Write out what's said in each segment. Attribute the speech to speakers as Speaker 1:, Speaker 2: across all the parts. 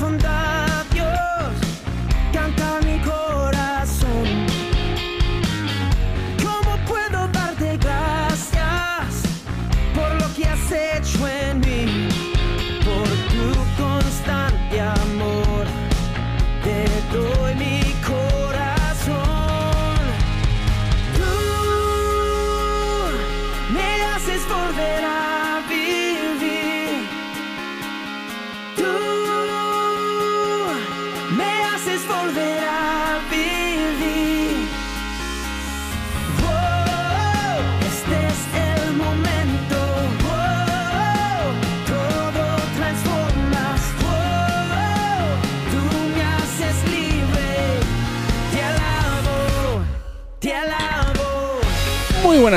Speaker 1: from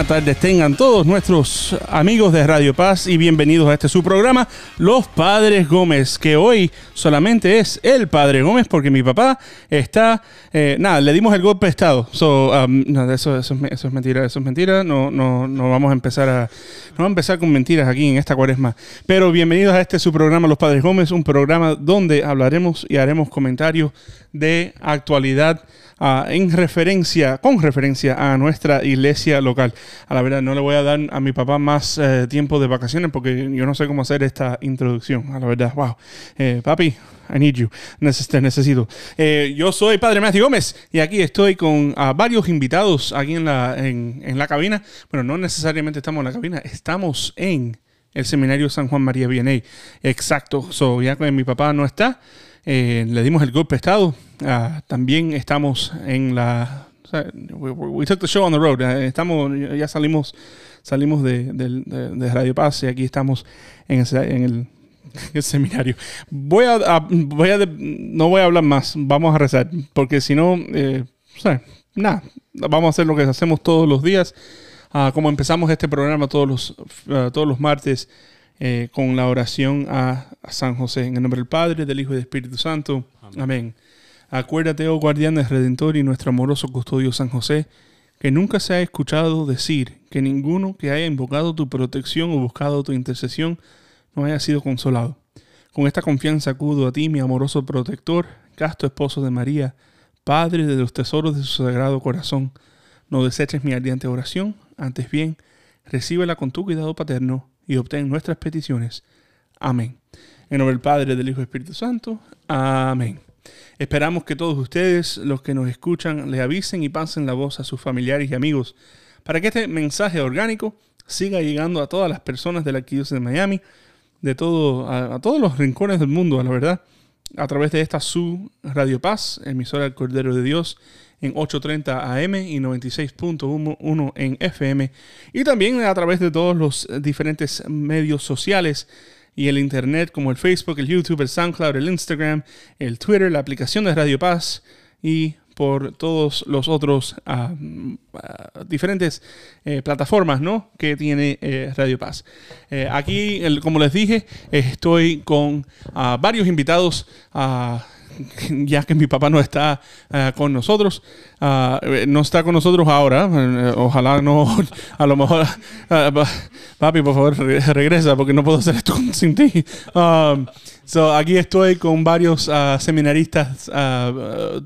Speaker 1: buenas tardes, tengan todos nuestros amigos de Radio Paz y bienvenidos a este su programa, Los Padres Gómez, que hoy solamente es el Padre Gómez porque mi papá está, eh, nada, le dimos el golpe de estado. So, um, no, eso, eso, es, eso es mentira, eso es mentira, no, no, no vamos a empezar a, no a empezar con mentiras aquí en esta cuaresma. Pero bienvenidos a este su programa, Los Padres Gómez, un programa donde hablaremos y haremos comentarios de actualidad en referencia, con referencia a nuestra iglesia local. A la verdad, no le voy a dar a mi papá más eh, tiempo de vacaciones porque yo no sé cómo hacer esta introducción. A la verdad, wow. Eh, papi, I need you. Neces- necesito. Eh, yo soy Padre Matthew Gómez y aquí estoy con varios invitados aquí en la, en, en la cabina. Bueno, no necesariamente estamos en la cabina, estamos en el seminario San Juan María Vianney. Exacto. So, ya que mi papá no está, eh, le dimos el golpe de estado. Ah, también estamos en la. o sea, we, we- took the show on the road. Eh, estamos, ya salimos, salimos de, de- de Radio Paz y aquí estamos en, ese- en el, el seminario. Voy a, a- voy a, no voy a hablar más. Vamos a rezar porque si no, eh, o sea, nada. Vamos a hacer lo que hacemos todos los días. Ah, como empezamos este programa todos los, ah, todos los martes eh, con la oración a, a San José. En el nombre del Padre, del Hijo y del Espíritu Santo. Amén. Acuérdate, oh guardián del Redentor y nuestro amoroso custodio San José, que nunca se ha escuchado decir que ninguno que haya invocado tu protección o buscado tu intercesión no haya sido consolado. Con esta confianza acudo a ti, mi amoroso protector, casto esposo de María, Padre de los tesoros de su sagrado corazón. No deseches mi ardiente oración, antes bien, recíbela con tu cuidado paterno y obtén nuestras peticiones. Amén. En nombre del Padre, del Hijo y Espíritu Santo. Amén. Esperamos que todos ustedes, los que nos escuchan, le avisen y pasen la voz a sus familiares y amigos para que este mensaje orgánico siga llegando a todas las personas de la Arquidiócesis de Miami, de todo, a, todos los rincones del mundo, la verdad, a través de esta su Radio Paz, emisora del Cordero de Dios, en 8.30 AM y 96.1 en FM, y también a través de todos los diferentes medios sociales y el Internet, como el Facebook, el YouTube, el SoundCloud, el Instagram, el Twitter, la aplicación de Radio Paz y por todos los otros ah, ah, diferentes eh, plataformas ¿no? que tiene eh, Radio Paz. Eh, aquí, como les dije, estoy con ah, varios invitados. ya que mi papá no está ah, con nosotros, Ah, eh, no está con nosotros ahora, eh, ojalá no, a lo mejor, ah, pa- papi, por favor, re- regresa porque no puedo hacer esto sin ti. Um, so, aquí estoy con varios ah, seminaristas,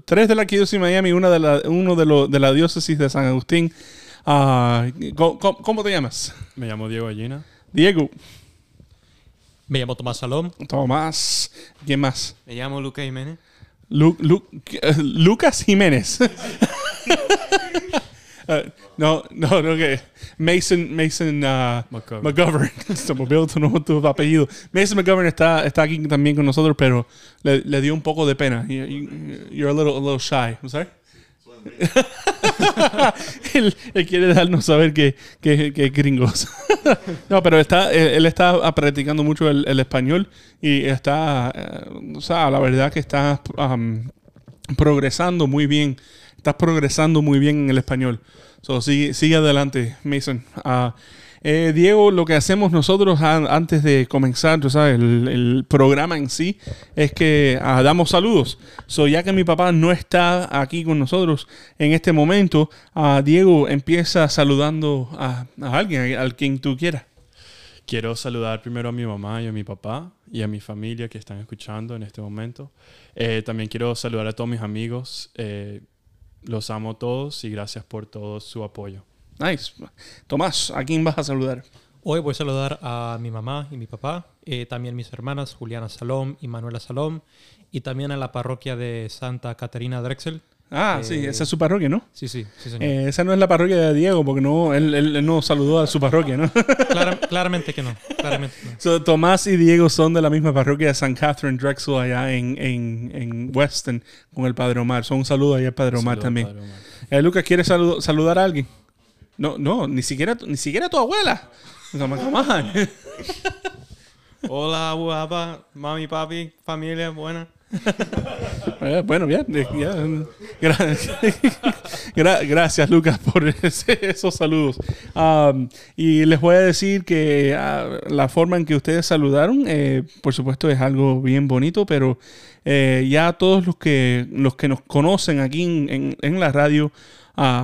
Speaker 1: tres de la Arquidiócesis de Miami una de la, uno de, lo- de la diócesis de San Agustín. ¿cómo, cómo- cómo te llamas?
Speaker 2: Me llamo Diego Allina.
Speaker 1: Diego,
Speaker 3: Me llamo Tomás Salom.
Speaker 1: Tomás, ¿quién más?
Speaker 4: Me llamo Luca Jiménez.
Speaker 1: Lu- Lu- eh, Lucas Jiménez. Eh, no, no, no, que Mason, Mason uh,
Speaker 2: McGovern.
Speaker 1: McGovern. Se me olvidó tu, nombre, tu apellido. Mason McGovern está, está aquí también con nosotros, pero le, le dio un poco de pena. You, you- you're a little, a little shy. I'm sorry? él, él quiere dejarnos saber que, que, que es gringos. no, pero está, él, él está practicando mucho el, el español y está, eh, o sea, la verdad que está um, progresando muy bien. Estás progresando muy bien en el español. So, sigue, sigue adelante, Mason. Ah, eh, Diego, lo que hacemos nosotros antes de comenzar sabes, el, programa en sí es que ah, damos saludos. So, ya que mi papá no está aquí con nosotros en este momento, ah, Diego empieza saludando a, alguien, al quien tú quieras.
Speaker 2: Quiero saludar primero a mi mamá y a mi papá, y a mi familia que están escuchando en este momento. Eh, también quiero saludar a todos mis amigos. Eh, los amo todos y gracias por todo su apoyo.
Speaker 1: Nice. Tomás, ¿a quién vas a saludar?
Speaker 3: Hoy voy a saludar a mi mamá y mi papá, eh, también mis hermanas Juliana Salom y Manuela Salom, y también a la parroquia de Santa Catarina Drexel.
Speaker 1: Ah,
Speaker 3: Eh,
Speaker 1: sí, esa es su parroquia, ¿no?
Speaker 3: Sí, sí, sí, señor.
Speaker 1: Eh, esa no es la parroquia de Diego, porque no, él, él- él no saludó a su parroquia, ¿no?
Speaker 3: Clara- claramente que no. Claramente que no.
Speaker 1: So, Tomás y Diego son de la misma parroquia de San Catherine Drexel allá en, en, en Weston con el Padre Omar. So, un saludo ahí al Padre Omar
Speaker 2: Saludos,
Speaker 1: también.
Speaker 2: Padre Omar.
Speaker 1: Eh, Lucas, ¿quieres salu- saludar a alguien? No, no, ni siquiera, tu- ni siquiera tu abuela. On.
Speaker 4: Hola, guapa, mami, papi, familia, buena.
Speaker 1: Eh, bueno, bien. eh, ya, gra- gra- gracias, Lucas, por ese- esos saludos. Um, y les voy a decir que ah, la forma en que ustedes saludaron, eh, por supuesto, es algo bien bonito, pero eh, ya todos los que, los que nos conocen aquí en, en- en la radio,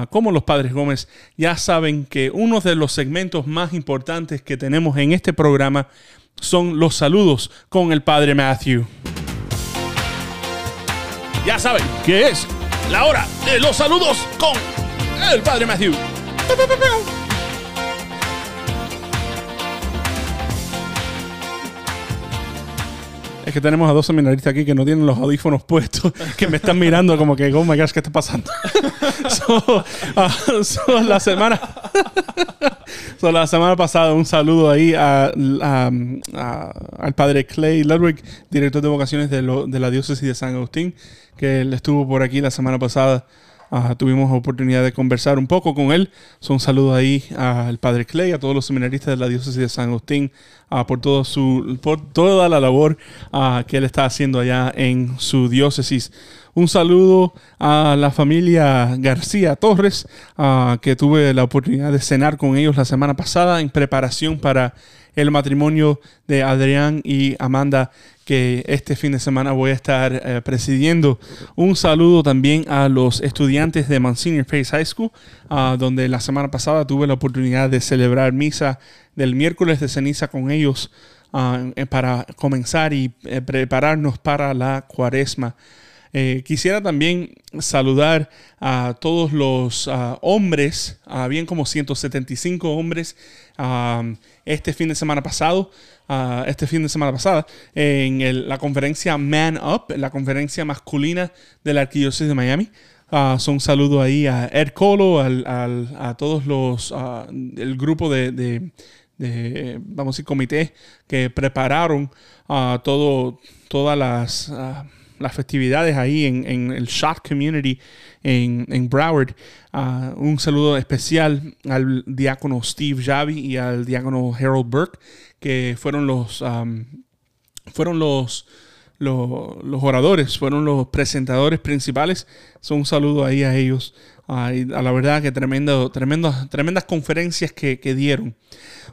Speaker 1: como los Padres Gómez, ya saben que uno de los segmentos más importantes que tenemos en este programa son los saludos con el Padre Matthew. Ya saben que es la hora de los saludos con el Padre Matthew. Es que tenemos a dos seminaristas aquí que no tienen los audífonos puestos, que me están mirando como que, oh my gosh, ¿qué está pasando? so, ah, so, la semana. so, la semana pasada, un saludo ahí a- a- a- al padre Clay Ludwig, director de vocaciones de, lo- de la diócesis de San Agustín, que él estuvo por aquí la semana pasada. Ah, tuvimos oportunidad de conversar un poco con él. So, un saludo ahí al padre Clay, a todos los seminaristas de la diócesis de San Agustín, ah, por, todo su, por toda la labor ah, que él está haciendo allá en su diócesis. Un saludo a la familia García Torres, que tuve la oportunidad de cenar con ellos la semana pasada en preparación para el matrimonio de Adrián y Amanda que este fin de semana voy a estar eh, presidiendo. Un saludo también a los estudiantes de Monsignor Pace High School, ah, donde la semana pasada tuve la oportunidad de celebrar misa del miércoles de ceniza con ellos ah, eh, para comenzar y eh, prepararnos para la cuaresma. Eh, quisiera también saludar a todos los ah, hombres, ah, bien como 175 hombres, ah, este fin de semana pasado, ah, este fin de semana pasada, en el- la conferencia Man Up, la conferencia masculina de la Arquidiócesis de Miami. Ah, son un saludo ahí a Ed Colo, al- al- a todos los, ah, el grupo de, de- de, vamos a decir, comité que prepararon ah, todo, todas las, las festividades ahí en, el Shot Community en, en Broward. Ah, un saludo especial al diácono Steve Javi y al diácono Harold Burke, que fueron los, fueron los, los, los oradores, fueron los presentadores principales. So, un saludo ahí a ellos. A la verdad que tremendas conferencias que, que dieron.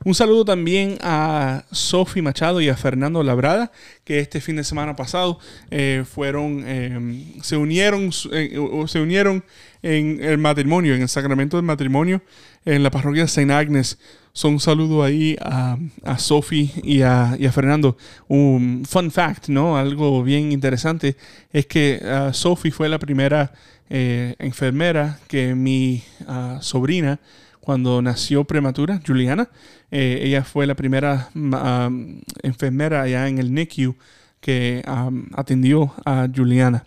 Speaker 1: Un saludo también a Sofi Machado y a Fernando Labrada, que este fin de semana pasado eh, fueron, eh, se unieron, eh, se unieron en el matrimonio, en el sacramento del matrimonio, en la parroquia de St. Agnes. So, un saludo ahí a, a Sofi y a, Fernando. Un fun fact, ¿no? Algo bien interesante es que ah, Sofi fue la primera eh, enfermera que mi ah, sobrina, cuando nació prematura, Juliana, eh, ella fue la primera ma- am, enfermera allá en el NICU que atendió a Juliana.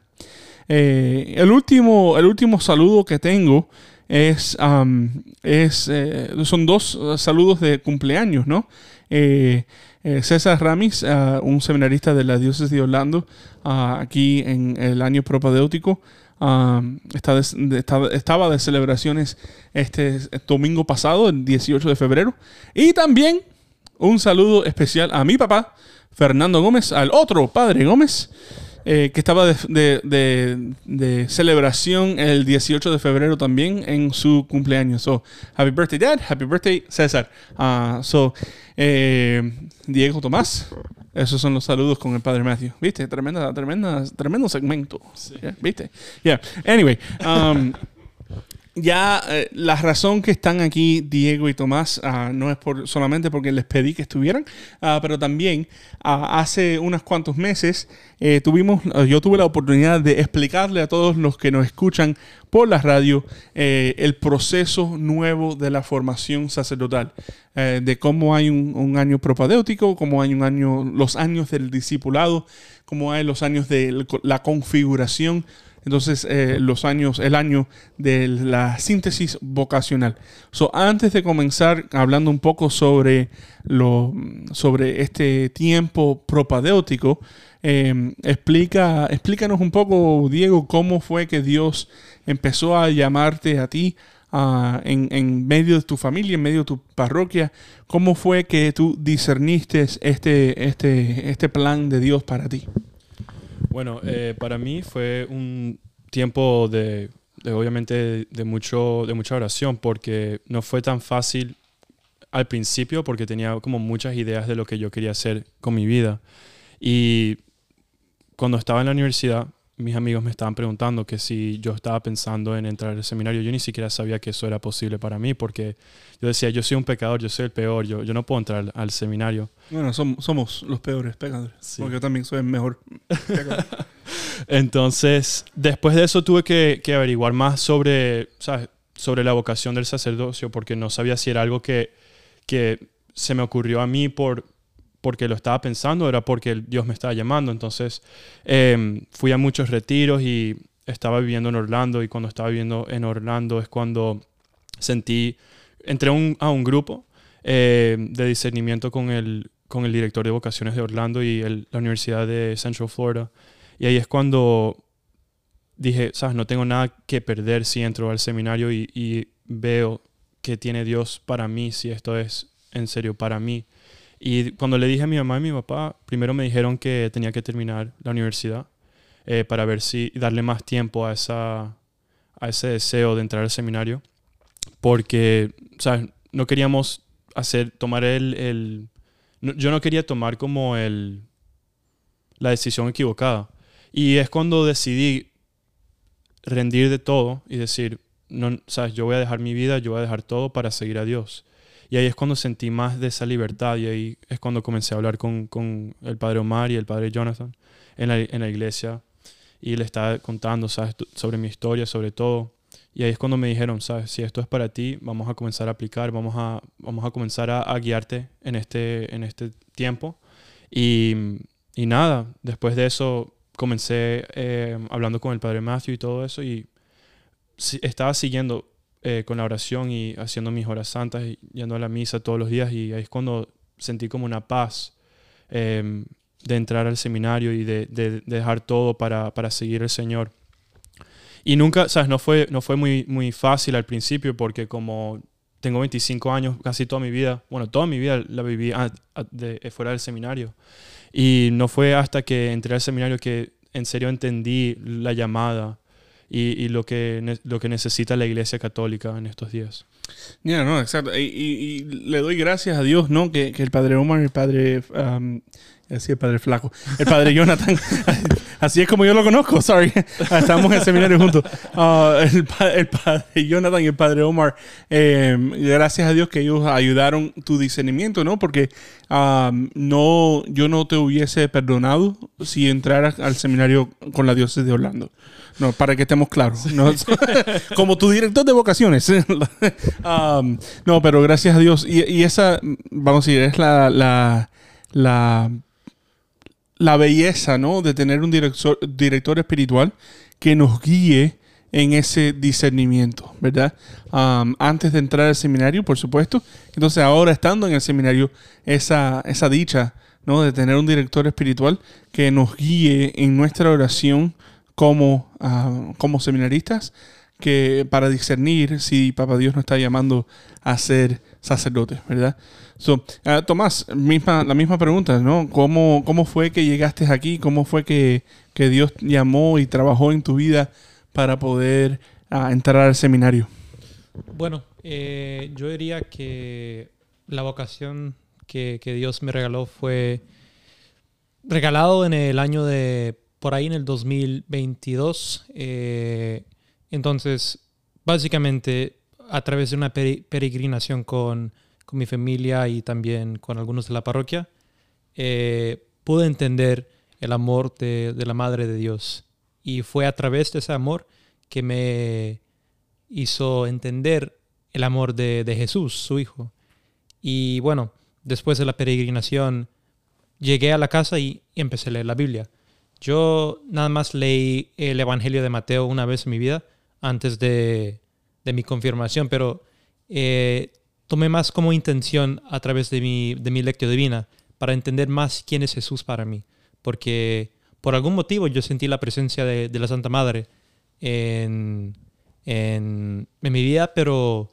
Speaker 1: Eh, el, último, el último saludo que tengo es, am, es eh, son dos eh, saludos de cumpleaños, ¿no? Eh, eh, César Ramis, un seminarista de la diócesis de Orlando, ah, aquí en el año propedéutico, está estaba de celebraciones este domingo pasado, el 18 de febrero. Y también un saludo especial a mi papá, Fernando Gómez, al otro padre Gómez, eh, que estaba de, de- de- de celebración el 18 de febrero también en su cumpleaños. So, happy birthday, Dad. Happy birthday, César. Ah, so, eh, Diego Tomás. Esos son los saludos con el padre Matthew. ¿Viste? Tremenda, tremenda, tremendo segmento. Yeah, ¿Viste? Yeah. Anyway. um, ya eh, la razón que están aquí Diego y Tomás ah, no es por, solamente porque les pedí que estuvieran, ah, pero también ah, hace unos cuantos meses eh, tuvimos, yo tuve la oportunidad de explicarle a todos los que nos escuchan por la radio eh, el proceso nuevo de la formación sacerdotal, eh, de cómo hay un, año propadéutico, cómo hay un año, los años del discipulado, cómo hay los años de la configuración entonces, eh, los años, el año de la síntesis vocacional. So, antes de comenzar hablando un poco sobre, lo, sobre este tiempo propadéutico, eh, explica, explícanos un poco, Diego, cómo fue que Dios empezó a llamarte a ti ah, en, en medio de tu familia, en medio de tu parroquia. ¿Cómo fue que tú discerniste este, este, este plan de Dios para ti?
Speaker 2: Bueno, eh, para mí fue un tiempo de, de obviamente, de, mucho, de mucha oración, porque no fue tan fácil al principio, porque tenía como muchas ideas de lo que yo quería hacer con mi vida. Y cuando estaba en la universidad, mis amigos me estaban preguntando que si yo estaba pensando en entrar al seminario, yo ni siquiera sabía que eso era posible para mí, porque yo decía, yo soy un pecador, yo soy el peor, yo, yo no puedo entrar al seminario.
Speaker 1: Bueno, som- somos los peores pecadores.
Speaker 2: Sí.
Speaker 1: Porque yo también soy el mejor pecador.
Speaker 2: Entonces, después de eso tuve que, que averiguar más sobre, ¿sabes? sobre la vocación del sacerdocio, porque no sabía si era algo que, que se me ocurrió a mí por, porque lo estaba pensando, era porque Dios me estaba llamando. Entonces, em, fui a muchos retiros y estaba viviendo en Orlando, y cuando estaba viviendo en Orlando es cuando sentí, entré a un, grupo eh, de discernimiento con el, con el director de vocaciones de Orlando y la Universidad de Central Florida. Y ahí es cuando dije, sabes, no tengo nada que perder si entro al seminario y, y veo que tiene Dios para mí, si esto es en serio para mí. Y cuando le dije a mi mamá y mi papá, primero me dijeron que tenía que terminar la universidad eh, para ver si darle más tiempo a, esa, a ese deseo de entrar al seminario, porque, ¿sabes? No queríamos hacer, tomar el, el no- yo no quería tomar como el, la decisión equivocada. Y es cuando decidí rendir de todo y decir, no, sabes, yo voy a dejar mi vida, yo voy a dejar todo para seguir a Dios. Y ahí es cuando sentí más de esa libertad y ahí es cuando comencé a hablar con, con el padre Omar y el padre Jonathan en la, en la iglesia y le estaba contando, sabes, sobre mi historia, sobre todo. Y ahí es cuando me dijeron, sabes, si esto es para ti, vamos a comenzar a aplicar, vamos a, vamos a comenzar a, guiarte en este, en este tiempo. Y, y nada, después de eso comencé eh, hablando con el padre Matthew y todo eso y estaba siguiendo eh, con la oración y haciendo mis horas santas y yendo a la misa todos los días y ahí es cuando sentí como una paz eh, de entrar al seminario y de, de- de dejar todo para, para seguir al Señor. Y nunca, ¿sabes? No fue, no fue muy, muy fácil al principio porque como tengo 25 años, casi toda mi vida, bueno, toda mi vida la viví de- eh, fuera del seminario. Y no fue hasta que entré al seminario que en serio entendí la llamada y, y lo, que, lo que necesita la iglesia católica en estos días.
Speaker 1: Ya, no, exacto. Y, y- le doy gracias a Dios, ¿no? Que, que el padre Omar el padre. um, así el padre Flaco. El padre Jonathan. así es como yo lo conozco, sorry. Estamos en el seminario juntos. Ah, el, el padre Jonathan y el padre Omar. eh, gracias a Dios que ellos ayudaron tu discernimiento, ¿no? Porque um, no, yo no te hubiese perdonado si entraras al seminario con la diócesis de Orlando. No, para que estemos claros. ¿no? Como tu director de vocaciones. Um, no, pero gracias a Dios. Y, y esa, vamos a decir, es la, la, la, la belleza, ¿no? De tener un director, director espiritual que nos guíe en ese discernimiento, ¿verdad? Um, antes de entrar al seminario, por supuesto. Entonces, ahora estando en el seminario, esa, esa dicha, ¿no? De tener un director espiritual que nos guíe en nuestra oración como, ah, como seminaristas, que para discernir si Papá Dios nos está llamando a ser sacerdotes, ¿verdad? So, ah, Tomás, misma, la misma pregunta, ¿no? ¿Cómo, ¿Cómo fue que llegaste aquí? ¿Cómo fue que, que Dios llamó y trabajó en tu vida para poder ah, entrar al seminario?
Speaker 3: Bueno, eh, yo diría que la vocación que, que Dios me regaló fue regalado en el año de, por ahí en el 2022. eh, entonces, básicamente a través de una pere- peregrinación con, con mi familia y también con algunos de la parroquia, eh, pude entender el amor de, de la Madre de Dios. Y fue a través de ese amor que me hizo entender el amor de, de Jesús, su Hijo. Y bueno, después de la peregrinación, llegué a la casa y empecé a leer la Biblia. Yo nada más leí el Evangelio de Mateo una vez en mi vida antes de, de mi confirmación, pero eh, tomé más como intención a través de mi, de mi lectio divina para entender más quién es Jesús para mí. Porque por algún motivo yo sentí la presencia de, la Santa Madre en, en, en mi vida, pero,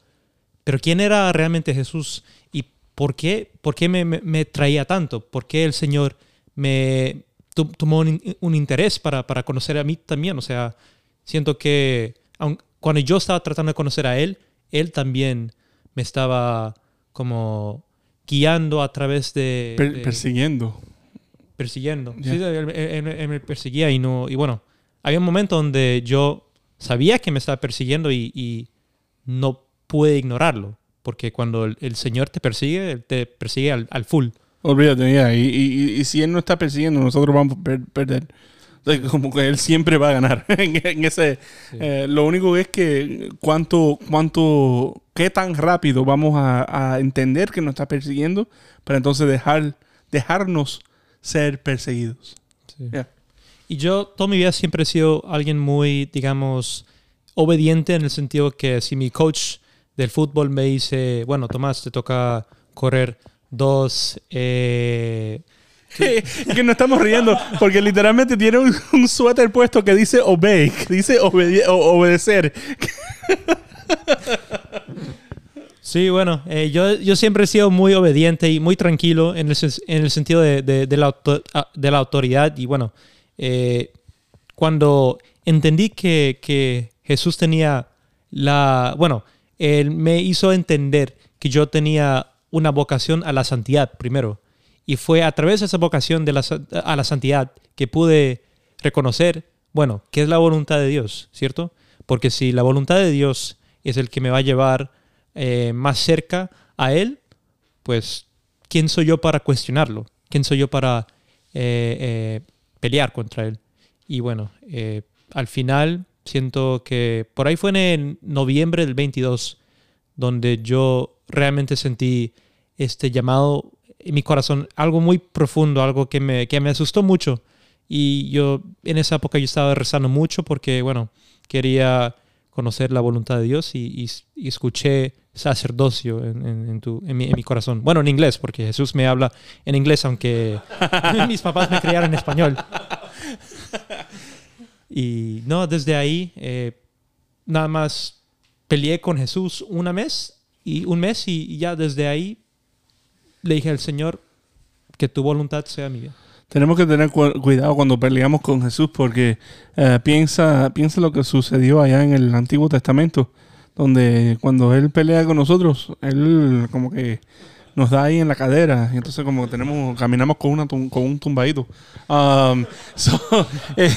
Speaker 3: pero ¿quién era realmente Jesús? ¿Y por qué, por qué me, me- me traía tanto? ¿Por qué el Señor me tu- tomó un, un interés para, para conocer a mí también? O sea, siento que aun- cuando yo estaba tratando de conocer a Él, Él también me estaba como guiando a través de...
Speaker 1: Per-
Speaker 3: de-
Speaker 1: persiguiendo.
Speaker 3: persiguiendo.
Speaker 1: Ya.
Speaker 3: Sí, él, él- él me perseguía y no. Y bueno, había un momento donde yo sabía que me estaba persiguiendo y, y no pude ignorarlo. Porque cuando el, el Señor te persigue, te persigue al, al full.
Speaker 1: Olvídate, ya. Y, y- y si él no está persiguiendo, nosotros vamos a per- perder. O sea, como que él siempre va a ganar. en, en ese, eh, lo único es que cuánto, cuánto, qué tan rápido vamos a, a entender que nos está persiguiendo para entonces dejar, dejarnos ser perseguidos. Ya.
Speaker 3: Y yo toda mi vida siempre he sido alguien muy, digamos, obediente en el sentido que si mi coach del fútbol me dice, bueno, Tomás, te toca correr dos... eh,
Speaker 1: que nos estamos riendo porque literalmente tiene un, un suéter puesto que dice obey, que dice obede- obedecer.
Speaker 3: Sí, bueno, eh, yo, yo siempre he sido muy obediente y muy tranquilo en el, en el sentido de, de- de la, auto- ah, de la autoridad. Y bueno, eh, cuando entendí que, que Jesús tenía la... Bueno, Él me hizo entender que yo tenía una vocación a la santidad primero. Y fue a través de esa vocación de la, a la santidad que pude reconocer, bueno, qué es la voluntad de Dios, ¿cierto? Porque si la voluntad de Dios es el que me va a llevar eh, más cerca a Él, pues, ¿quién soy yo para cuestionarlo? ¿Quién soy yo para eh, eh, pelear contra Él? Y bueno, al final siento que por ahí fue en noviembre del 22 donde yo realmente sentí este llamado en mi corazón, algo muy profundo, algo que me, que me asustó mucho. Y yo en esa época yo estaba rezando mucho porque, bueno, quería conocer la voluntad de Dios y, y- y escuché sacerdocio en, en- en tu- en mi, en mi corazón. Bueno, en inglés, porque Jesús me habla en inglés, aunque mis papás me criaron en español. Y no, desde ahí eh, nada más peleé con Jesús una mes y un mes y, ya desde ahí le dije al Señor que tu voluntad sea vida.
Speaker 1: Tenemos que tener cu- cuidado cuando peleamos con Jesús porque eh, piensa, piensa lo que sucedió allá en el Antiguo Testamento, donde cuando Él pelea con nosotros, Él como que nos da ahí en la cadera y entonces como tenemos, caminamos con, una, con un tumbadito. Um, so, eh,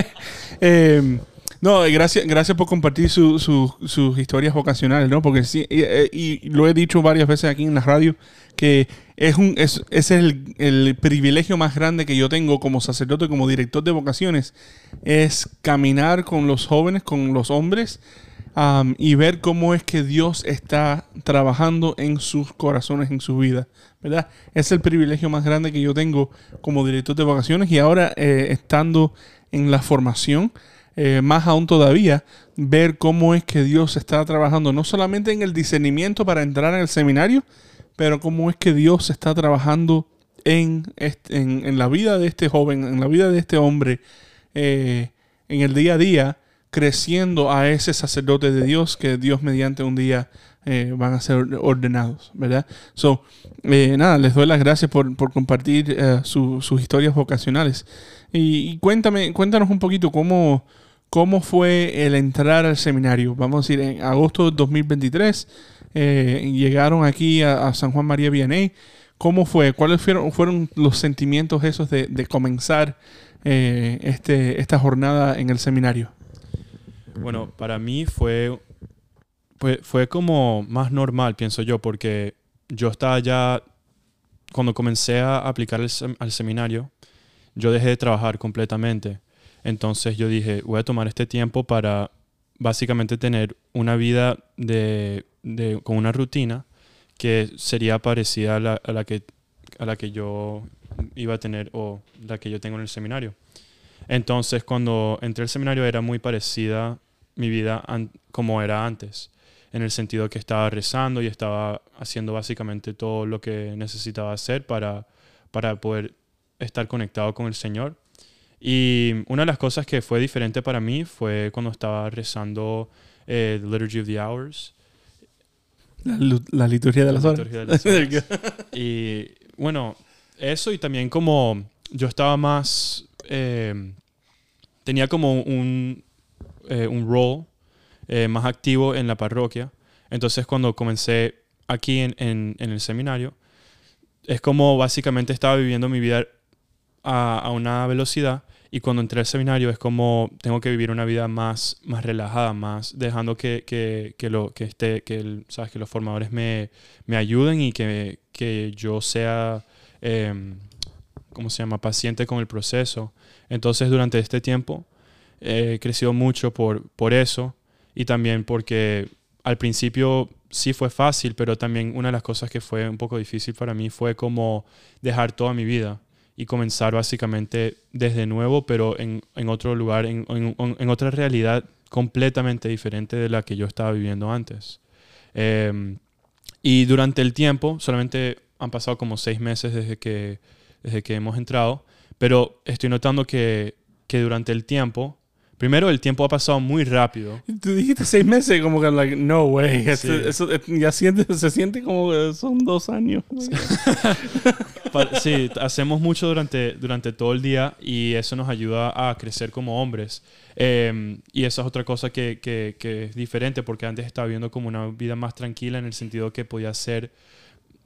Speaker 1: eh, no, gracias, gracias por compartir su- su- sus historias vocacionales, ¿no? Porque sí, y, eh, y lo he dicho varias veces aquí en la radio, que es un es, es el, el privilegio más grande que yo tengo como sacerdote, como director de vocaciones, es caminar con los jóvenes, con los hombres, y ver cómo es que Dios está trabajando en sus corazones, en su vida, ¿verdad? Es el privilegio más grande que yo tengo como director de vocaciones y ahora eh, estando en la formación, eh, más aún todavía, ver cómo es que Dios está trabajando no solamente en el discernimiento para entrar en el seminario, pero cómo es que Dios está trabajando en, este- en, en la vida de este joven, en la vida de este hombre, eh, en el día a día, creciendo a ese sacerdote de Dios que Dios mediante un día eh, van a ser ordenados, ¿verdad? So, nada, les doy las gracias por, por compartir su- sus historias vocacionales. Y, y cuéntame, cuéntanos un poquito cómo, cómo fue el entrar al seminario. Vamos a decir, en agosto de 2023 eh, llegaron aquí a, San Juan María Vianney. ¿Cómo fue? ¿Cuáles fueron, los sentimientos esos de, comenzar eh, este, esta jornada en el seminario?
Speaker 2: Bueno, para mí fue fue como más normal, pienso yo, porque yo estaba ya, cuando comencé a aplicar al seminario, yo dejé de trabajar completamente. Entonces yo dije, voy a tomar este tiempo para básicamente tener una vida de, de- con una rutina que sería parecida a la, a la que, a la que yo iba a tener o la que yo tengo en el seminario. Entonces cuando entré al seminario era muy parecida mi vida como era antes, en el sentido que estaba rezando y estaba haciendo básicamente todo lo que necesitaba hacer para, para poder estar conectado con el Señor. Y una de las cosas que fue diferente para mí fue cuando estaba rezando eh, The Liturgy of the Hours.
Speaker 1: La, la liturgia de las
Speaker 2: La
Speaker 1: horas.
Speaker 2: de las horas. y bueno, eso y también como yo estaba más, eh, tenía como un, eh, un role eh, más activo en la parroquia. Entonces cuando comencé aquí en, en- en el seminario, es como básicamente estaba viviendo mi vida a, una velocidad y cuando entré al seminario es como tengo que vivir una vida más, más relajada, más dejando que, que, que lo, que, esté, que, el- ¿sabes? que los formadores me, me ayuden y que, que yo sea, eh, ¿cómo se llama?, paciente con el proceso. Entonces durante este tiempo eh, he crecido mucho por, por eso y también porque al principio sí fue fácil, pero también una de las cosas que fue un poco difícil para mí fue como dejar toda mi vida y comenzar básicamente desde nuevo, pero en, en otro lugar, en, en- en otra realidad completamente diferente de la que yo estaba viviendo antes. Eh, y durante el tiempo, solamente han pasado como seis meses desde que, desde que hemos entrado, pero estoy notando que, que durante el tiempo, primero el tiempo ha pasado muy rápido.
Speaker 1: Tú dijiste seis meses, como que, like, no way.
Speaker 2: Sí.
Speaker 1: Este- eso, eh, ya siente, se siente como que son dos años.
Speaker 2: Sí, hacemos mucho durante, durante todo el día y eso nos ayuda a crecer como hombres. Eh, y esa es otra cosa que, que- que es diferente porque antes estaba viviendo como una vida más tranquila en el sentido que podía hacer,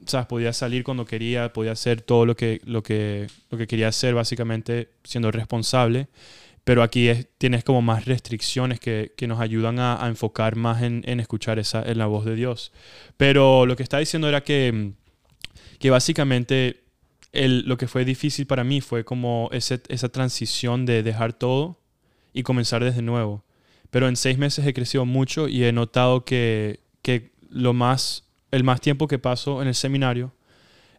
Speaker 2: ¿sabes? Podía salir cuando quería, podía hacer todo lo que, lo que, lo que quería hacer, básicamente siendo responsable. Pero aquí es- tienes como más restricciones que, que nos ayudan a, enfocar más en, en escuchar esa, en la voz de Dios. Pero lo que está diciendo era que, que básicamente el- lo que fue difícil para mí fue como ese- esa transición de dejar todo y comenzar desde nuevo. Pero en seis meses he crecido mucho y he notado que, que lo más, el más tiempo que paso en el seminario,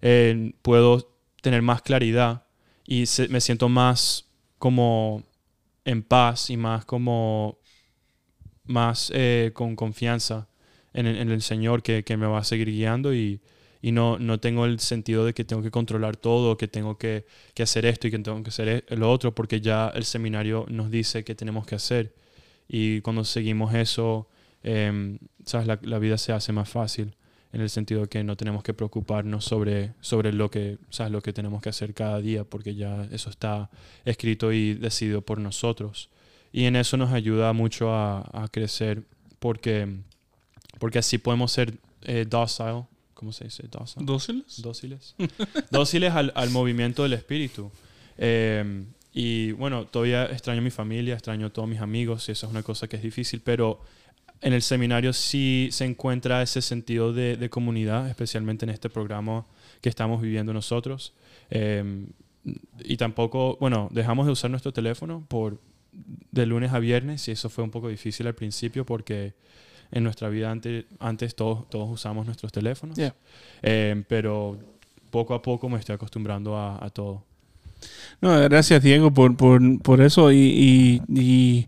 Speaker 2: eh, puedo tener más claridad y me siento más como en paz y más como más eh, con confianza en en el Señor que, que me va a seguir guiando y, y no, no tengo el sentido de que tengo que controlar todo, que tengo que, que hacer esto y que tengo que hacer e- lo otro, porque ya el seminario nos dice que tenemos que hacer. Y cuando seguimos eso, em, ¿sabes? La, la vida se hace más fácil en el sentido que no tenemos que preocuparnos sobre, sobre lo, que, ¿sabes? lo que tenemos que hacer cada día, porque ya eso está escrito y decidido por nosotros. Y en eso nos ayuda mucho a, a crecer, porque, porque así podemos ser eh, docile, ¿cómo se dice? Docile
Speaker 1: ¿Dóciles?
Speaker 2: dóciles. dóciles al, al movimiento del espíritu. Eh, y bueno, todavía extraño a mi familia, extraño a todos mis amigos, y eso es una cosa que es difícil, pero en el seminario sí se encuentra ese sentido de, de comunidad, especialmente en este programa que estamos viviendo nosotros. Eh, y tampoco, bueno, dejamos de usar nuestro teléfono por de lunes a viernes y eso fue un poco difícil al principio porque en nuestra vida antes, antes todos, todos usamos nuestros teléfonos.
Speaker 1: Yeah.
Speaker 2: Eh, pero poco a poco me estoy acostumbrando a, a todo.
Speaker 1: No, gracias Diego por, por, por eso y, y- y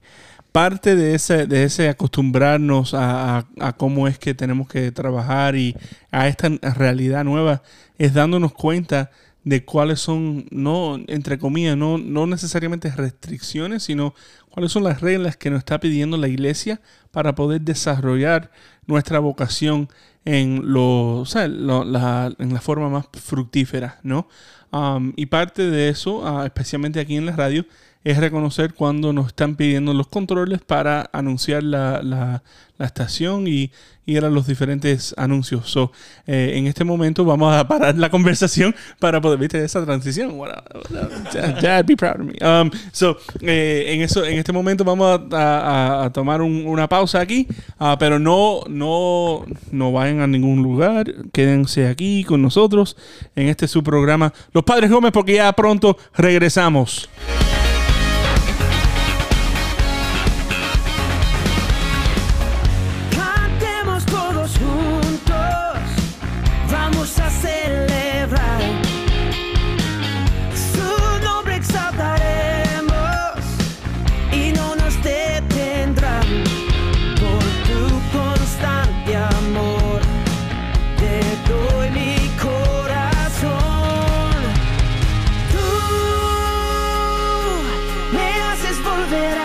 Speaker 1: parte de ese, de ese acostumbrarnos a, a- cómo es que tenemos que trabajar y a esta realidad nueva es dándonos cuenta de cuáles son, no, entre comillas, no, no necesariamente restricciones, sino cuáles son las reglas que nos está pidiendo la iglesia para poder desarrollar nuestra vocación en, lo, o sea, la, en la forma más fructífera, ¿no? Um, y parte de eso, ah, especialmente aquí en la radio, es reconocer cuando nos están pidiendo los controles para anunciar la, la- estación y ir a los diferentes anuncios. So, eh, en este momento vamos a parar la conversación para poder, viste, esa transición. Dad, be proud of me. Um, so, eh, en, eso, en este momento vamos a, tomar un- una pausa aquí, ah, pero no, no, no vayan a ningún lugar. Quédense aquí con nosotros en este su programa Los Padres Gómez, porque ya pronto regresamos. it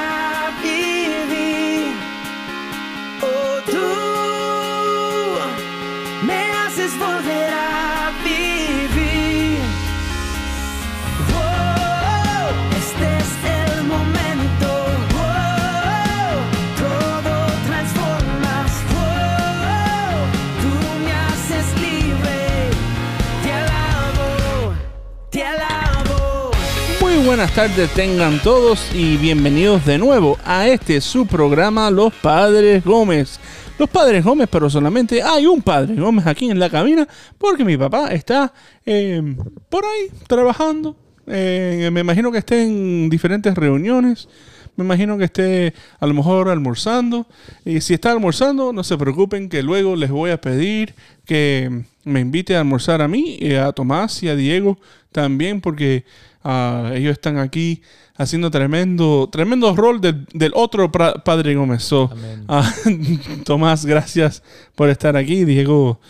Speaker 1: buenas tardes tengan todos y bienvenidos de nuevo a este su programa Los Padres Gómez. Los Padres Gómez, pero solamente hay un Padre Gómez aquí en la cabina porque mi papá está eh, por ahí trabajando. Eh, me imagino que esté en diferentes reuniones. Me imagino que esté a lo mejor almorzando. Y si está almorzando, no se preocupen que luego les voy a pedir que me invite a almorzar a mí, y a Tomás y a Diego también, porque ah, ellos están aquí haciendo tremendo, tremendo rol del, del otro Padre Gómez. So, ah, Tomás, gracias por estar aquí. Diego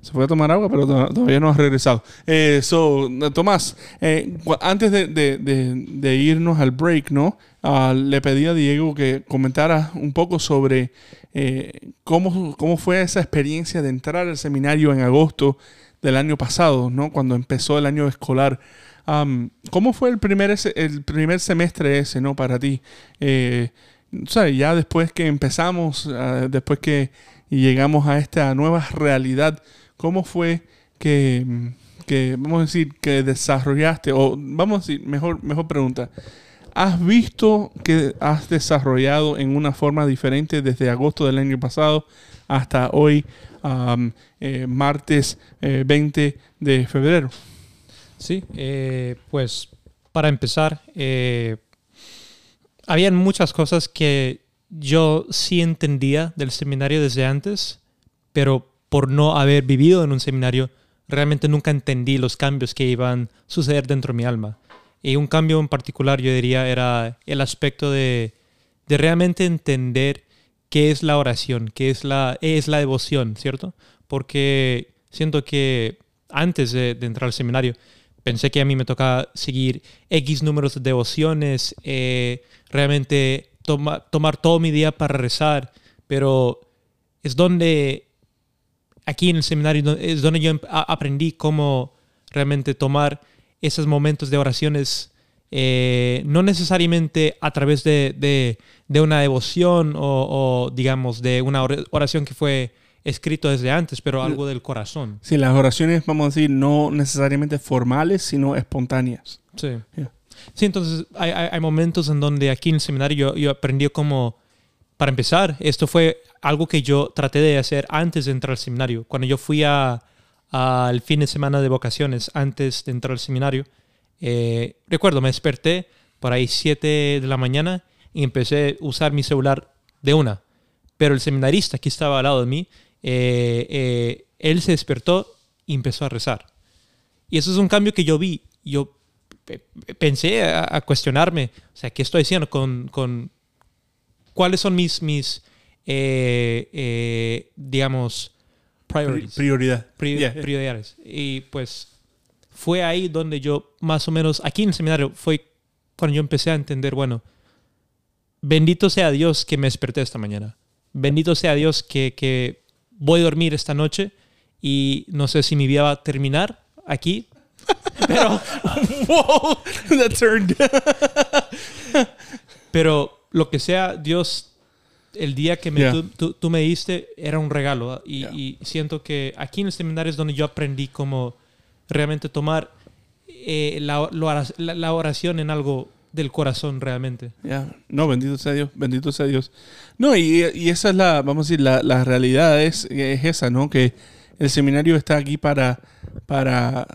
Speaker 1: se fue a tomar agua, pero to- todavía no ha regresado. Eh, so, Tomás, eh, antes de, de- irnos al break, ¿no? Ah, le pedí a Diego que comentara un poco sobre eh, cómo, cómo fue esa experiencia de entrar al seminario en agosto del año pasado, ¿no? Cuando empezó el año escolar. Am, ¿Cómo fue el primer, el primer semestre ese, ¿no? Para ti. Eh, ya después que empezamos, ah, después que llegamos a esta nueva realidad, ¿cómo fue que, que, vamos a decir, que desarrollaste, o vamos a decir, mejor, mejor pregunta, ¿has visto que has desarrollado en una forma diferente desde agosto del año pasado hasta hoy, eh, martes eh, 20 de febrero?
Speaker 3: Sí, eh, pues para empezar, eh, habían muchas cosas que yo sí entendía del seminario desde antes, pero por no haber vivido en un seminario, realmente nunca entendí los cambios que iban a suceder dentro de mi alma. Y un cambio en particular, yo diría, era el aspecto de, de realmente entender qué es la oración, qué es la, es la devoción, ¿cierto? Porque siento que antes de, de entrar al seminario, pensé que a mí me tocaba seguir X números de devociones, eh, realmente toma- tomar todo mi día para rezar, pero es donde, aquí en el seminario, es donde yo em- aprendí cómo realmente tomar esos momentos de oraciones, eh, no necesariamente a través de, de- una devoción o, digamos, de una or- oración que fue escrito desde antes, pero algo del corazón.
Speaker 1: Sí, las oraciones, vamos a decir, no necesariamente formales, sino espontáneas.
Speaker 3: Sí.
Speaker 1: Yeah.
Speaker 3: Sí, entonces hay, hay- hay momentos en donde aquí en el seminario yo, yo aprendí como, para empezar, esto fue algo que yo traté de hacer antes de entrar al seminario. Cuando yo fui a- al fin de semana de vocaciones, antes de entrar al seminario, eh, recuerdo, me desperté por ahí 7 de la mañana y empecé a usar mi celular de una. Pero el seminarista que estaba al lado de mí, eh, eh, él se despertó y empezó a rezar. Y eso es un cambio que yo vi. Yo pe- pensé a, a cuestionarme, o sea, ¿qué estoy haciendo con, con cuáles son mis, mis eh, digamos, priorities,
Speaker 1: prioridad. yeah.
Speaker 3: prioridades? Y pues fue ahí donde yo más o menos, aquí en el seminario, fue cuando yo empecé a entender, bueno, bendito sea Dios que me desperté esta mañana. Bendito sea Dios que, que voy a dormir esta noche y no sé si mi vida va a terminar aquí, Pero,
Speaker 1: Whoa, that turned.
Speaker 3: pero lo que sea, Dios, el día que me,
Speaker 1: Yeah.
Speaker 3: tú, tú- tú me diste era un regalo. Y,
Speaker 1: Yeah.
Speaker 3: y siento que aquí en el seminario es donde yo aprendí cómo realmente tomar eh, la- la oración en algo del corazón realmente.
Speaker 1: Ya, No, bendito sea Dios, bendito sea Dios. No, y, y esa es la, vamos a decir, la, la realidad es, es esa, ¿no? Que el seminario está aquí para, para,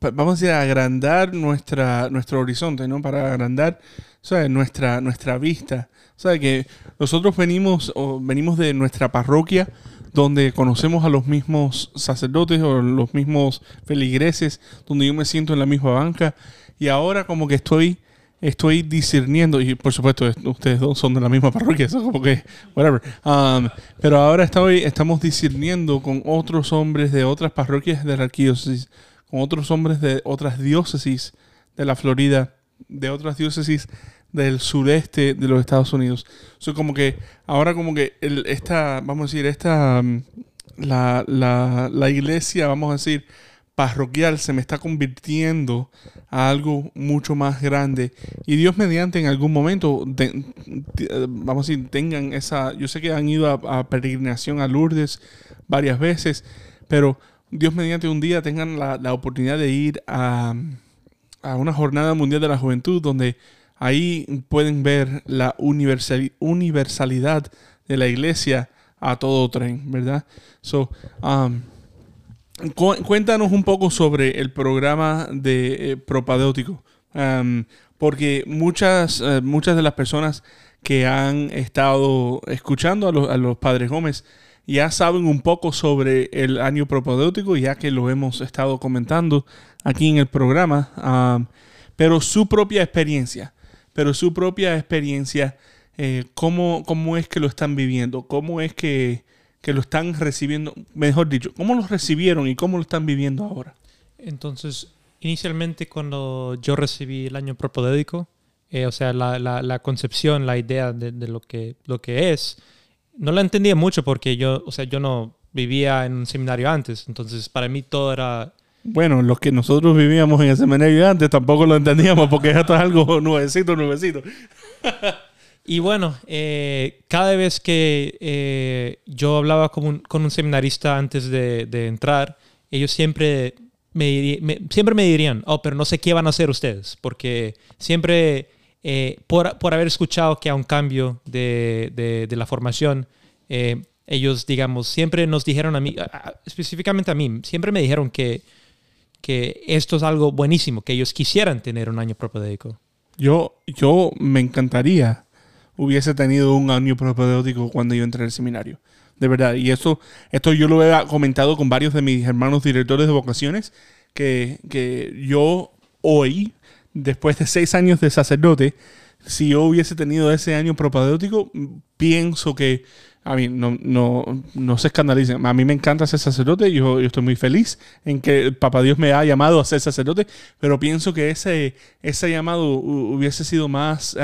Speaker 1: pa- vamos a decir, agrandar nuestra, nuestro horizonte, ¿no? Para agrandar, ¿sabes? Nuestra, nuestra vista. ¿Sabes? Que nosotros venimos, o venimos de nuestra parroquia, donde conocemos a los mismos sacerdotes o los mismos feligreses, donde yo me siento en la misma banca, y ahora como que estoy estoy discerniendo, y por supuesto es- ustedes dos son de la misma parroquia, eso como que, whatever. Um, pero ahora estoy, estamos discerniendo con otros hombres de otras parroquias de la arquidiócesis, con otros hombres de otras diócesis de la Florida, de otras diócesis del sureste de los Estados Unidos. So, como que ahora como que el- esta, vamos a decir, esta, um, la, la, la iglesia, vamos a decir, parroquial se me está convirtiendo a algo mucho más grande. Y Dios mediante en algún momento vamos a decir tengan esa yo sé que han ido a, peregrinación a Lourdes varias veces pero Dios mediante un día tengan la, la oportunidad de ir a, a una jornada mundial de la juventud donde ahí pueden ver la universali- universalidad de la iglesia a todo tren verdad so um, Cu- Cuéntanos un poco sobre el programa de eh, porque muchas, eh, muchas de las personas que han estado escuchando a, los- a los padres Gómez ya saben un poco sobre el año propadéutico, ya que lo hemos estado comentando aquí en el programa, am, pero su propia experiencia, pero su propia experiencia, eh, ¿cómo, ¿cómo es que lo están viviendo? ¿Cómo es que que lo están recibiendo, mejor dicho, cómo lo recibieron y cómo lo están viviendo ahora.
Speaker 3: Entonces, inicialmente cuando yo recibí el año propedéutico, eh, o sea, la, la- la concepción, la idea de, de lo, que, lo que es, no la entendía mucho porque yo, o sea, yo no vivía en un seminario antes, entonces para mí todo era...
Speaker 1: Bueno, los que nosotros vivíamos en el seminario antes tampoco lo entendíamos porque esto es algo nuevecito, nuevecito.
Speaker 3: Y bueno, eh, cada vez que eh, yo hablaba con un, con un seminarista antes de, de entrar, ellos siempre me, me- siempre me dirían, oh, pero no sé qué van a hacer ustedes, porque siempre, eh, por, por haber escuchado que hay un cambio de, de- de la formación, eh, ellos, digamos, siempre nos dijeron a mí, a- a- específicamente a mí, siempre me dijeron que, que esto es algo buenísimo, que ellos quisieran tener un año propedéutico.
Speaker 1: Yo, yo me encantaría hubiese tenido un año propedéutico cuando yo entré al seminario. De verdad. Y eso, esto yo lo he comentado con varios de mis hermanos directores de vocaciones, que, que yo hoy, después de seis años de sacerdote, si yo hubiese tenido ese año propedéutico, pienso que, a mí, no, no, no se escandalicen. A mí me encanta ser sacerdote, yo, yo estoy muy feliz en que el Papá Dios me ha llamado a ser sacerdote, pero pienso que ese, ese llamado hu- hubiese sido más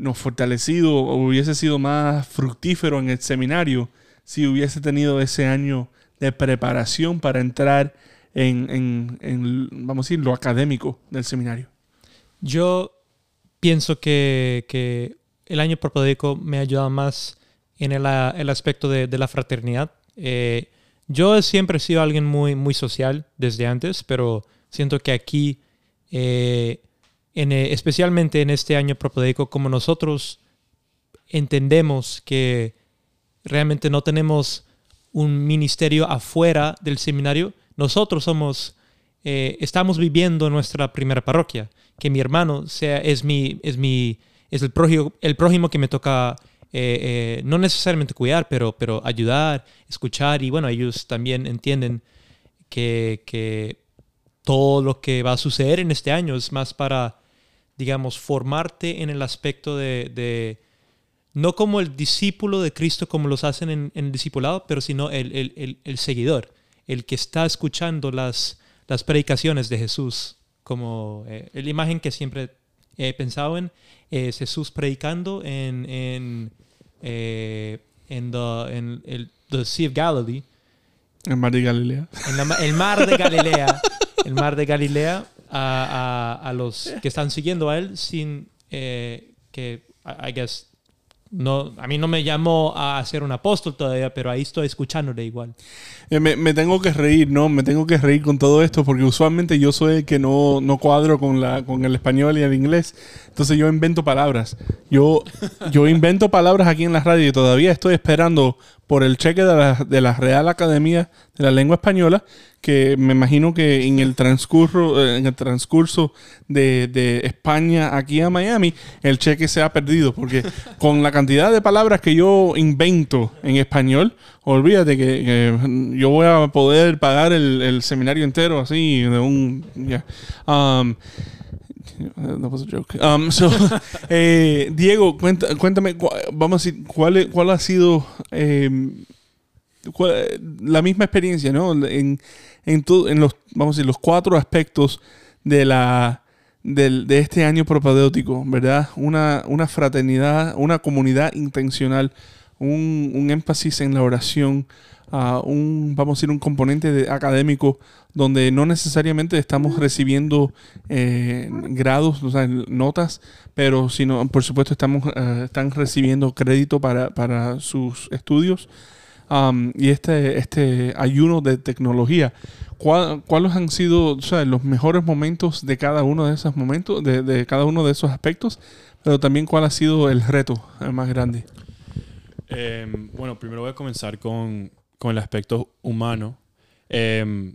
Speaker 1: no, fortalecido, o hubiese sido más fructífero en el seminario si hubiese tenido ese año de preparación para entrar en, en, vamos a decir, lo académico del seminario.
Speaker 3: Yo pienso que, que el año propedéutico me ha ayudado más en el, el aspecto de, de la fraternidad. Eh, yo siempre he sido alguien muy, muy social desde antes, pero siento que aquí, eh, en, eh, especialmente en este año propedéutico, como nosotros entendemos que realmente no tenemos un ministerio afuera del seminario, nosotros somos, eh, estamos viviendo nuestra primera parroquia, que mi hermano sea, es mi, es mi, es el prójimo, el prójimo que me toca eh, no necesariamente cuidar, pero, pero ayudar, escuchar, y bueno, ellos también entienden que, que todo lo que va a suceder en este año es más para, digamos, formarte en el aspecto de, de no como el discípulo de Cristo como los hacen en, en el discipulado, pero sino el, el- el- el seguidor, el que está escuchando las, las predicaciones de Jesús, como eh, la imagen que siempre he pensado en, es Jesús predicando en, en, eh, en, the, en el the Sea of Galilee,
Speaker 1: El mar de Galilea.
Speaker 3: en la el mar de Galilea, el mar de Galilea, a, a- a los que están siguiendo a él sin eh, que, I guess, no, a mí no me llamó a ser un apóstol todavía, pero ahí estoy escuchándole igual.
Speaker 1: Eh, me, me tengo que reír, ¿no? Me tengo que reír con todo esto porque usualmente yo soy el que no, no cuadro con, la, con el español y el inglés. Entonces yo invento palabras. Yo, yo invento palabras aquí en la radio y todavía estoy esperando por el cheque de la, de la Real Academia de la Lengua Española que me imagino que en el transcurso, eh, en el transcurso de, de España aquí a Miami, el cheque se ha perdido. Porque con la cantidad de palabras que yo invento en español, olvídate que, que yo voy a poder pagar el, el seminario entero así de un. ya. Um, That was a joke. Um, so, eh, Diego, cuenta- cuéntame, cu- vamos a decir, ¿cuál, ha sido eh, cuál- la misma experiencia, ¿no? En, en, todo- en los, vamos a decir, los cuatro aspectos de la del- de este año propedéutico, ¿verdad? Una, una fraternidad, una comunidad intencional, un, un énfasis en la oración, ah, un, vamos a decir, un componente de- académico donde no necesariamente estamos recibiendo eh, grados, o sea, notas, pero sino, por supuesto, estamos, eh, están recibiendo crédito para, para sus estudios. Um, y este, este ayuno de tecnología, ¿cuál- ¿cuáles han sido o sea, los mejores momentos de cada uno de esos momentos, de, de cada uno de esos aspectos? Pero también cuál ha sido el reto eh, más grande.
Speaker 2: Em, bueno, primero voy a comenzar con, con el aspecto humano. Em,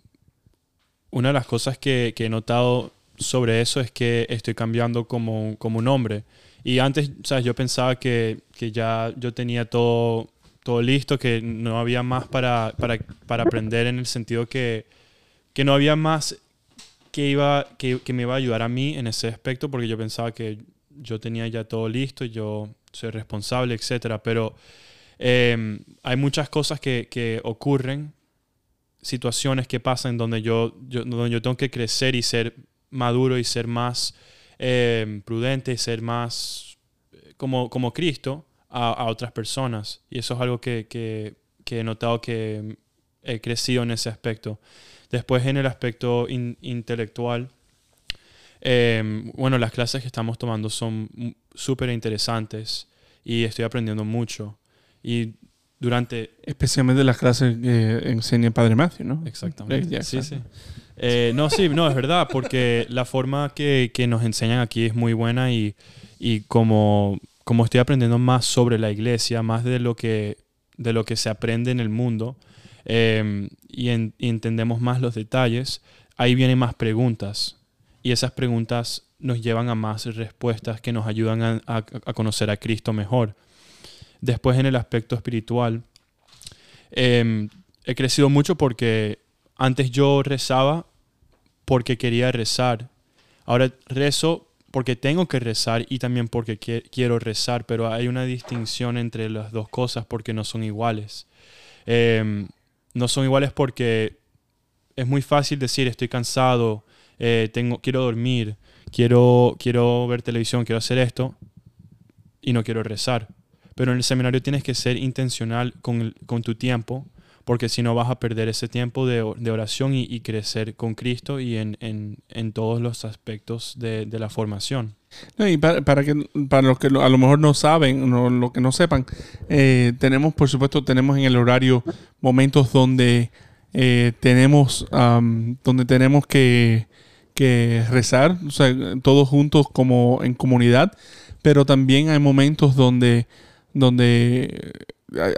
Speaker 2: una de las cosas que, que he notado sobre eso es que estoy cambiando como, como un hombre. Y antes, ¿sabes? Yo pensaba que, que ya yo tenía todo, todo listo, que no había más para, para, para aprender en el sentido que, que no había más que, iba, que, que me iba a ayudar a mí en ese aspecto, porque yo pensaba que yo tenía ya todo listo, yo soy responsable, etcétera. Pero eh, hay muchas cosas que, que ocurren, situaciones que pasan donde yo, donde yo tengo que crecer y ser maduro y ser más eh, prudente y ser más eh, como, como Cristo a, a otras personas. Y eso es algo que, que- he notado que he crecido en ese aspecto. Después en el aspecto in- intelectual, bueno, las clases que estamos tomando son súper interesantes y estoy aprendiendo mucho. Y durante...
Speaker 1: Especialmente las clases que enseña el Padre Matthew, ¿no?
Speaker 2: Exactamente. Sí, sí. Eh, no, sí, no, es verdad, porque la forma que, que nos enseñan aquí es muy buena y, y como, como estoy aprendiendo más sobre la iglesia, más de lo que, de lo que se aprende en el mundo eh, y, en- y entendemos más los detalles, ahí vienen más preguntas y esas preguntas nos llevan a más respuestas que nos ayudan a, a- a conocer a Cristo mejor. Después en el aspecto espiritual, eh, he crecido mucho porque antes yo rezaba porque quería rezar. Ahora rezo porque tengo que rezar y también porque qui- quiero rezar, pero hay una distinción entre las dos cosas porque no son iguales. Eh, no son iguales porque es muy fácil decir estoy cansado, eh, tengo, quiero dormir, quiero, quiero ver televisión, quiero hacer esto y no quiero rezar. Pero en el seminario tienes que ser intencional con, el- con tu tiempo, porque si no vas a perder ese tiempo de, de oración y, y crecer con Cristo y en, en- en todos los aspectos de, de la formación.
Speaker 1: No, y para, para que para los que a lo mejor no saben, no, lo que no sepan, eh, tenemos, por supuesto, tenemos en el horario momentos donde eh, tenemos am, donde tenemos que, que rezar, o sea, todos juntos como en comunidad, pero también hay momentos donde donde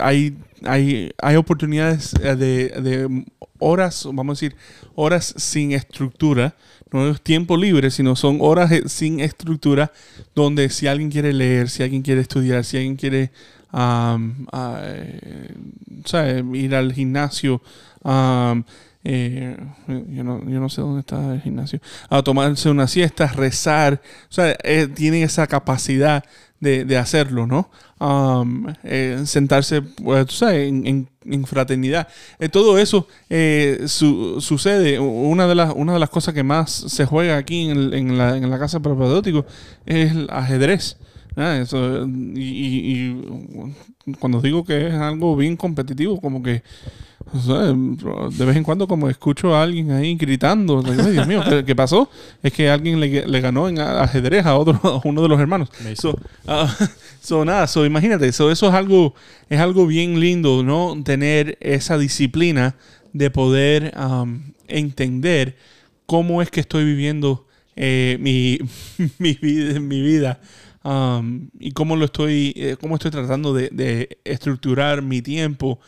Speaker 1: hay, hay, hay oportunidades eh, de, de horas, vamos a decir, horas sin estructura, no es tiempo libre, sino son horas eh, sin estructura, donde si alguien quiere leer, si alguien quiere estudiar, si alguien quiere eh, ¿sabe? ir al gimnasio, am, eh, yo, no, yo no sé dónde está el gimnasio, a tomarse una siesta, rezar, o sea, eh, tienen esa capacidad de, de hacerlo, ¿no? Eh, sentarse, pues, tú sabes, en, en- fraternidad. Eh, todo eso su- sucede. Una de, las, una de las cosas que más se juega aquí en, en la, casa propedéutico es el ajedrez. Eso, y cuando digo que es algo bien competitivo, como que o sea, de vez en cuando como escucho a alguien ahí gritando, digo, "Ay, Dios mío, ¿qué, qué pasó? Es que alguien le, le ganó en ajedrez a otro, a uno de los hermanos.
Speaker 2: Mason.
Speaker 1: So, ah, so, nada, so, imagínate, so, eso es algo, es algo bien lindo, ¿no? Tener esa disciplina de poder am, entender cómo es que estoy viviendo eh, mi, mi vida, mi vida am, y cómo lo estoy, eh, cómo estoy tratando de, de estructurar mi tiempo,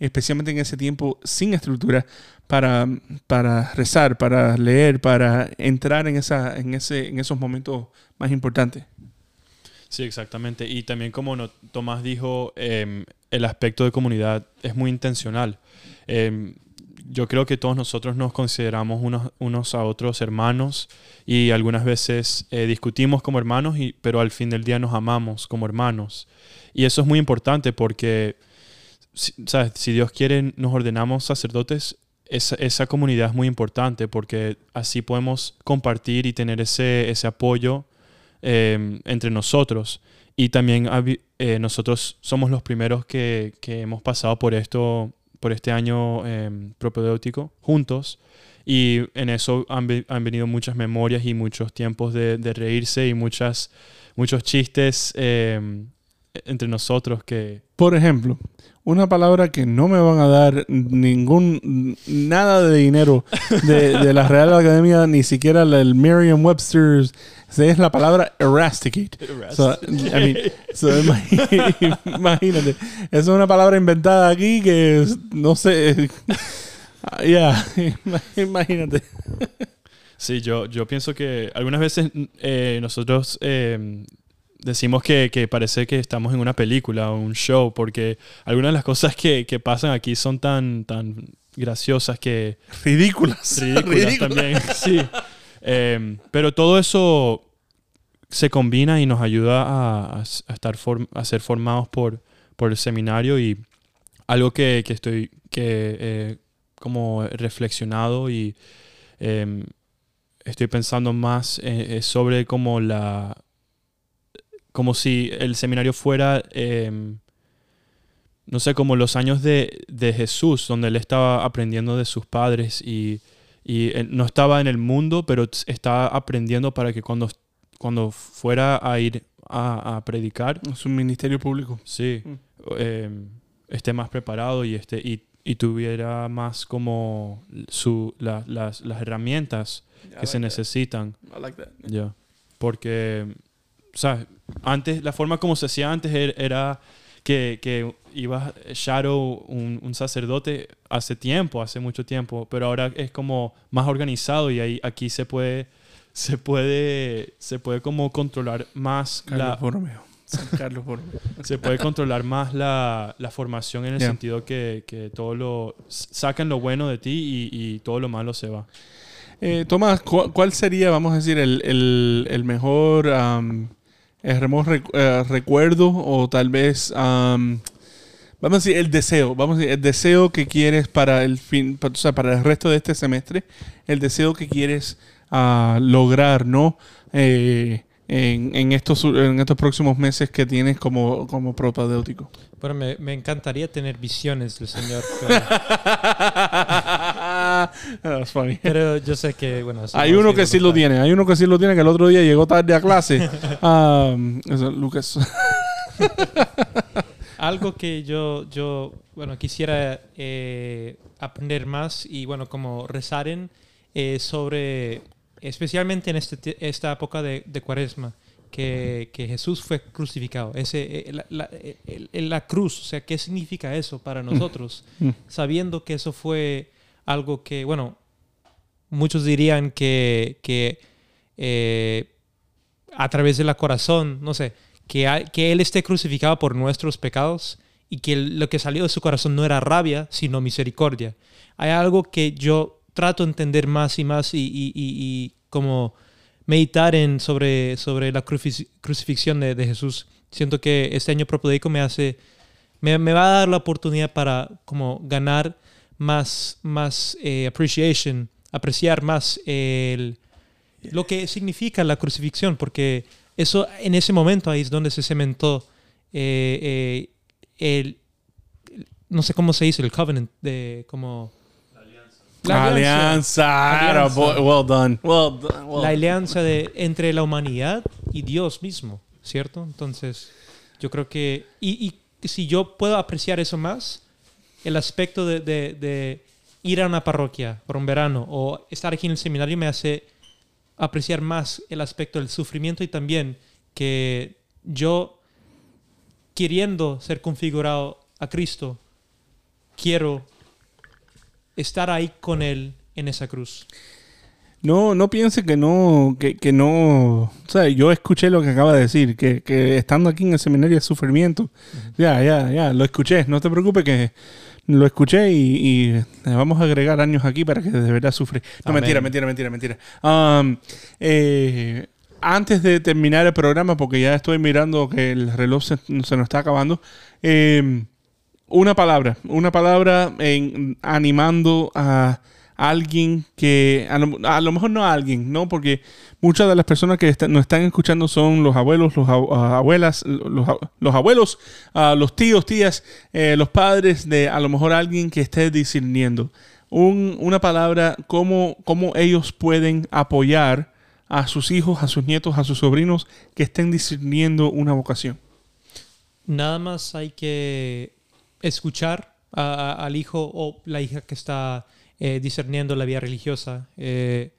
Speaker 1: especialmente en ese tiempo sin estructura, para, para rezar, para leer, para entrar en, esa, en, ese, en esos momentos más importantes.
Speaker 2: Sí, exactamente. Y también como no- Tomás dijo, em, el aspecto de comunidad es muy intencional. Em, yo creo que todos nosotros nos consideramos unos, unos a otros hermanos y algunas veces eh, discutimos como hermanos, y, pero al fin del día nos amamos como hermanos. Y eso es muy importante porque, si, Dios quiere, nos ordenamos sacerdotes. Esa, esa comunidad es muy importante porque así podemos compartir y tener ese, ese apoyo eh, entre nosotros. Y también eh, nosotros somos los primeros que, que hemos pasado por esto, por este año eh, propedéutico juntos. Y en eso han, han venido muchas memorias y muchos tiempos de, de reírse y muchas, muchos chistes eh, entre nosotros que...
Speaker 1: Por ejemplo, una palabra que no me van a dar ningún nada de dinero de, de la Real Academia, ni siquiera el Merriam-Webster's, es la palabra erasticate. So, I mean, so imagínate, es una palabra inventada aquí que no sé. Ya, imagínate.
Speaker 2: Sí, yo, yo pienso que algunas veces eh, nosotros eh, decimos que, que parece que estamos en una película o un show, porque algunas de las cosas que, que pasan aquí son tan, tan graciosas que
Speaker 1: Ridículas.
Speaker 2: ridículas también. Sí. Eh, pero todo eso se combina y nos ayuda a, estar form- a ser formados por, por el seminario y algo que, que estoy que eh, como reflexionado y eh, estoy pensando más eh, sobre como la como si el seminario fuera eh, no sé como los años de, de Jesús donde él estaba aprendiendo de sus padres y, y él no estaba en el mundo pero estaba aprendiendo para que cuando cuando fuera a ir a, a predicar
Speaker 1: Es un ministerio público.
Speaker 2: sí
Speaker 1: Mm.
Speaker 2: eh, esté más preparado y y, y tuviera más como su la- las, las herramientas que se necesitan
Speaker 1: I like that.
Speaker 2: ya porque o sea, antes la forma como se hacía antes er- era que, que ibas shadow un, un sacerdote hace tiempo hace mucho tiempo pero ahora es como más organizado y ahí aquí se puede se puede se puede como controlar más
Speaker 1: Carlos
Speaker 2: la,
Speaker 1: Borromeo. San Carlos Borromeo.
Speaker 2: se puede controlar más la, la formación en el
Speaker 1: Yeah.
Speaker 2: sentido que, que todo lo sacan lo bueno de ti y, y todo lo malo se va.
Speaker 1: Eh, Tomás, ¿cu- ¿cuál sería, vamos a decir, el, el- el mejor, am, mejor recu- eh, recuerdo o tal vez, am, vamos a decir, el deseo, vamos a decir, el deseo que quieres para el fin, pa- o sea, para el resto de este semestre, el deseo que quieres ah, lograr, ¿no? Eh, en, en estos, en estos próximos meses que tienes como, como propedéutico.
Speaker 3: Bueno, me, me encantaría tener visiones del Señor, pero,
Speaker 1: That's funny.
Speaker 3: pero yo sé que, bueno...
Speaker 1: Hay
Speaker 3: no
Speaker 1: uno que sí lo tiene, hay uno que sí lo tiene, que el otro día llegó tarde a clase. Um, Lucas.
Speaker 3: Algo que yo, yo bueno, quisiera eh, aprender más y, bueno, como rezar en eh, sobre, especialmente en este, esta época de, de cuaresma, que, que Jesús fue crucificado. Ese, eh, la, la- la cruz, o sea, ¿qué significa eso para nosotros?
Speaker 1: Mm.
Speaker 3: Sabiendo que eso fue algo que, bueno, muchos dirían que, que eh, a través del corazón, no sé, que, hay- que Él esté crucificado por nuestros pecados y que lo que salió de su corazón no era rabia, sino misericordia. Hay algo que yo trato de entender más y más y, y- y- y como meditar en sobre, sobre la cruci- crucifixión de, Jesús. Siento que este año propedéutico me hace, me, me va a dar la oportunidad para como ganar más, más eh, appreciation, apreciar más el, lo que significa la crucifixión, porque eso en ese momento ahí es donde se cementó eh, eh, el, no sé cómo se dice, el covenant, de como...
Speaker 1: La alianza.
Speaker 3: Alianza.
Speaker 1: Era, boy, well done. Well done. well
Speaker 3: la alianza de, entre la humanidad y Dios mismo, ¿cierto? Entonces, yo creo que, y, y si yo puedo apreciar eso más, el aspecto de, de- de ir a una parroquia por un verano o estar aquí en el seminario me hace apreciar más el aspecto del sufrimiento y también que yo, queriendo ser configurado a Cristo, quiero estar ahí con Él en esa cruz.
Speaker 1: No, no piense que no, que, que no, o sea, yo escuché lo que acaba de decir, que, que estando aquí en el seminario es sufrimiento. Ya, ya, ya, lo escuché, no te preocupes que lo escuché y, y le vamos a agregar años aquí para que de verdad sufre. No,
Speaker 2: Amén.
Speaker 1: mentira, mentira, mentira, mentira. Um, eh, antes de terminar el programa, porque ya estoy mirando que el reloj se, se nos está acabando, eh, una palabra, una palabra en, animando a alguien que, a lo, mejor no a alguien, ¿no? Porque muchas de las personas que está- nos están escuchando son los abuelos, los ah, abuelas, los, a- los abuelos, ah, los tíos, tías, eh, los padres de a lo mejor alguien que esté discerniendo. Un- una palabra, cómo, cómo ellos pueden apoyar a sus hijos, a sus nietos, a sus sobrinos que estén discerniendo una vocación.
Speaker 3: Nada más hay que escuchar al hijo o la hija que está eh, discerniendo la vida religiosa. Eh,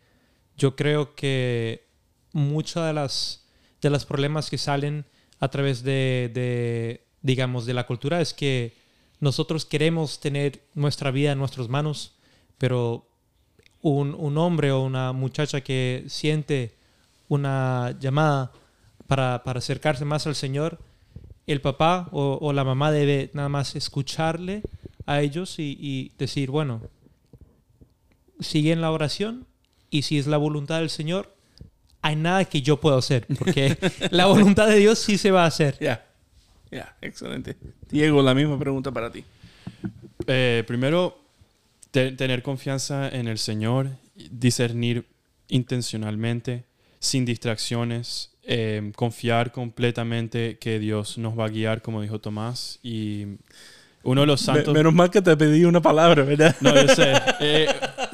Speaker 3: yo creo que muchos de las de los problemas que salen a través de, de, digamos, de la cultura es que nosotros queremos tener nuestra vida en nuestras manos, pero un, un hombre o una muchacha que siente una llamada para, para acercarse más al Señor, el papá o, la mamá debe nada más escucharle a ellos y decir, bueno, sigue en la oración y si es la voluntad del Señor, hay nada que yo pueda hacer, porque la voluntad de Dios sí se va a hacer.
Speaker 1: Ya, ya, excelente. Diego, la misma pregunta para ti.
Speaker 2: Eh, primero, te- tener confianza en el Señor, discernir intencionalmente, sin distracciones, eh, confiar completamente que Dios nos va a guiar, como dijo Tomás. Y uno de los
Speaker 1: Me-
Speaker 2: santos...
Speaker 1: menos mal que te pedí una palabra, ¿verdad?
Speaker 2: No, yo sé. Eh,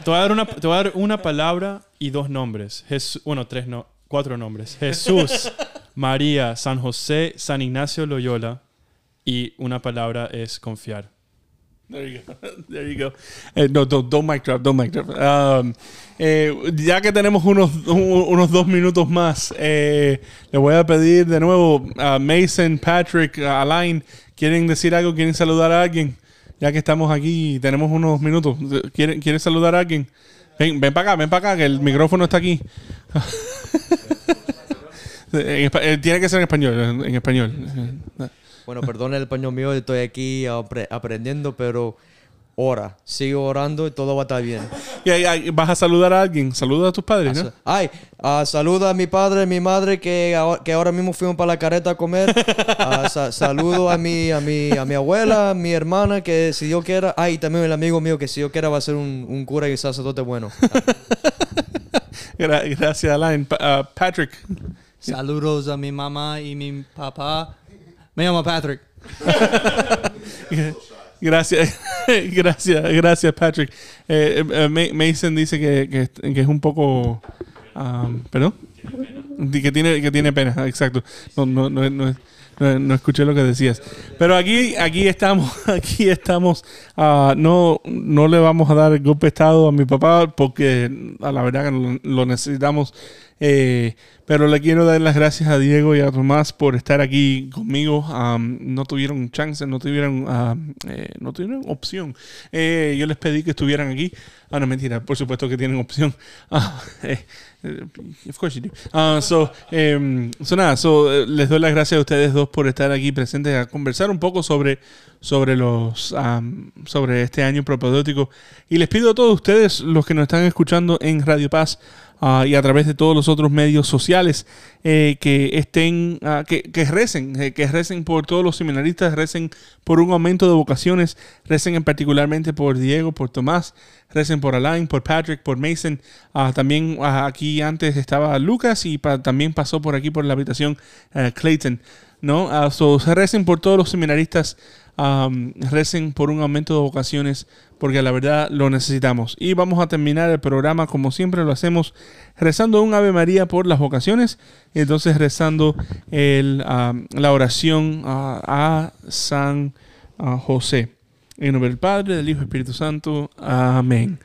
Speaker 2: te, voy a dar una, te voy a dar una palabra y dos nombres. Jesús, bueno, tres, no, cuatro nombres. Jesús, María, San José, San Ignacio Loyola. Y una palabra es confiar.
Speaker 1: There you go. There you go. Eh, no, don't, don't mic drop, don't mic drop. Um, eh, ya que tenemos unos, un- unos dos minutos más, eh, le voy a pedir de nuevo a Mason, Patrick, a Alain, ¿quieren decir algo? ¿Quieren saludar a alguien? Ya que estamos aquí y tenemos unos minutos. ¿Quieren, ¿quieren saludar a alguien? Ven, ven para acá, ven para acá, que el micrófono está aquí. Eh, tiene que ser en español, en, español.
Speaker 5: Bueno, perdón el español mío, estoy aquí apre- aprendiendo, pero ora, sigo orando y todo va a estar bien.
Speaker 1: Y ahí- ahí ¿Vas a saludar a alguien? Saluda a tus padres, ¿no?
Speaker 5: Ay, ah, saluda a mi padre, a mi madre que, ahora- que ahora mismo fuimos para la careta a comer. Ah, sa- saludo a mi, a, mi, a mi abuela, a mi hermana que si yo quiera, ay, también el amigo mío que si yo quiera va a ser un, un cura y sacerdote bueno.
Speaker 1: Gra- gracias, Alain. Pa- ah, Patrick.
Speaker 6: Saludos a mi mamá y mi papá. Me llamo Patrick.
Speaker 1: Gracias, gracias, gracias, Patrick. Eh, eh, Ma- Mason dice que, que- es un poco. um, ¿Perdón? Que tiene, que tiene pena, exacto. No, no, no, no, no- no escuché lo que decías. Pero aquí, aquí estamos, aquí estamos. ah, no, no le vamos a dar el golpe de estado a mi papá porque a la verdad lo, necesitamos. Eh, pero le quiero dar las gracias a Diego y a Tomás por estar aquí conmigo. No tuvieron chance, no tuvieron, eh, no tuvieron opción. Eh, yo les pedí que estuvieran aquí. Ah, no, mentira, por supuesto que tienen opción. Ah, of course you do. Ah, so, em, so nada, so, eh, les doy las gracias a ustedes dos por estar aquí presentes a conversar un poco sobre, sobre, los, am, sobre este año propedéutico. Y les pido a todos ustedes, los que nos están escuchando en Radio Paz, ah, y a través de todos los otros medios sociales eh, que estén, ah, que, que recen, eh, que recen por todos los seminaristas, recen por un aumento de vocaciones, recen en particularmente por Diego, por Tomás, recen por Alain, por Patrick, por Mason. Ah, también aquí antes estaba Lucas y pa- también pasó por aquí por la habitación eh, Clayton. ¿no? So, recen por todos los seminaristas am, recen por un aumento de vocaciones, porque la verdad lo necesitamos. Y vamos a terminar el programa como siempre lo hacemos, rezando un Ave María por las vocaciones, y entonces rezando el, am, la oración a San José. En nombre del Padre, del Hijo y Espíritu Santo. Amén.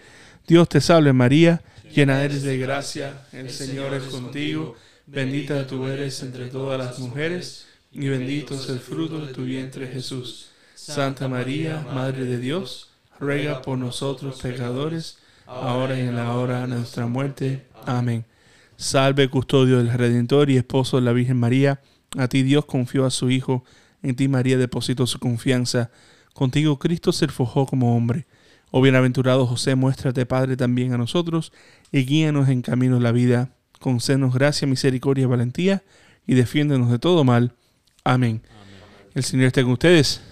Speaker 1: Dios te salve María, llena eres de gracia, el Señor es contigo, bendita tú eres entre todas las mujeres, y bendito es el fruto de tu vientre Jesús. Santa María, Madre de Dios, ruega por nosotros pecadores, ahora y en la hora de nuestra muerte. Amén. Salve custodio del Redentor y esposo de la Virgen María, a ti Dios confió a su Hijo, en ti María depositó su confianza, contigo Cristo se forjó como hombre. Oh bienaventurado José, muéstrate Padre también a nosotros y guíanos en camino de la vida. Concédenos gracia, misericordia y valentía y defiéndenos de todo mal. Amén. El Señor esté con ustedes.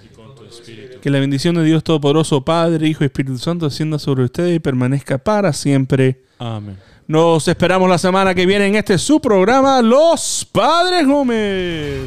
Speaker 1: Que la bendición de Dios Todopoderoso, Padre, Hijo y Espíritu Santo, descienda sobre ustedes y permanezca para siempre.
Speaker 2: Amén.
Speaker 1: Nos esperamos la semana que viene en este su programa, Los Padres Gómez.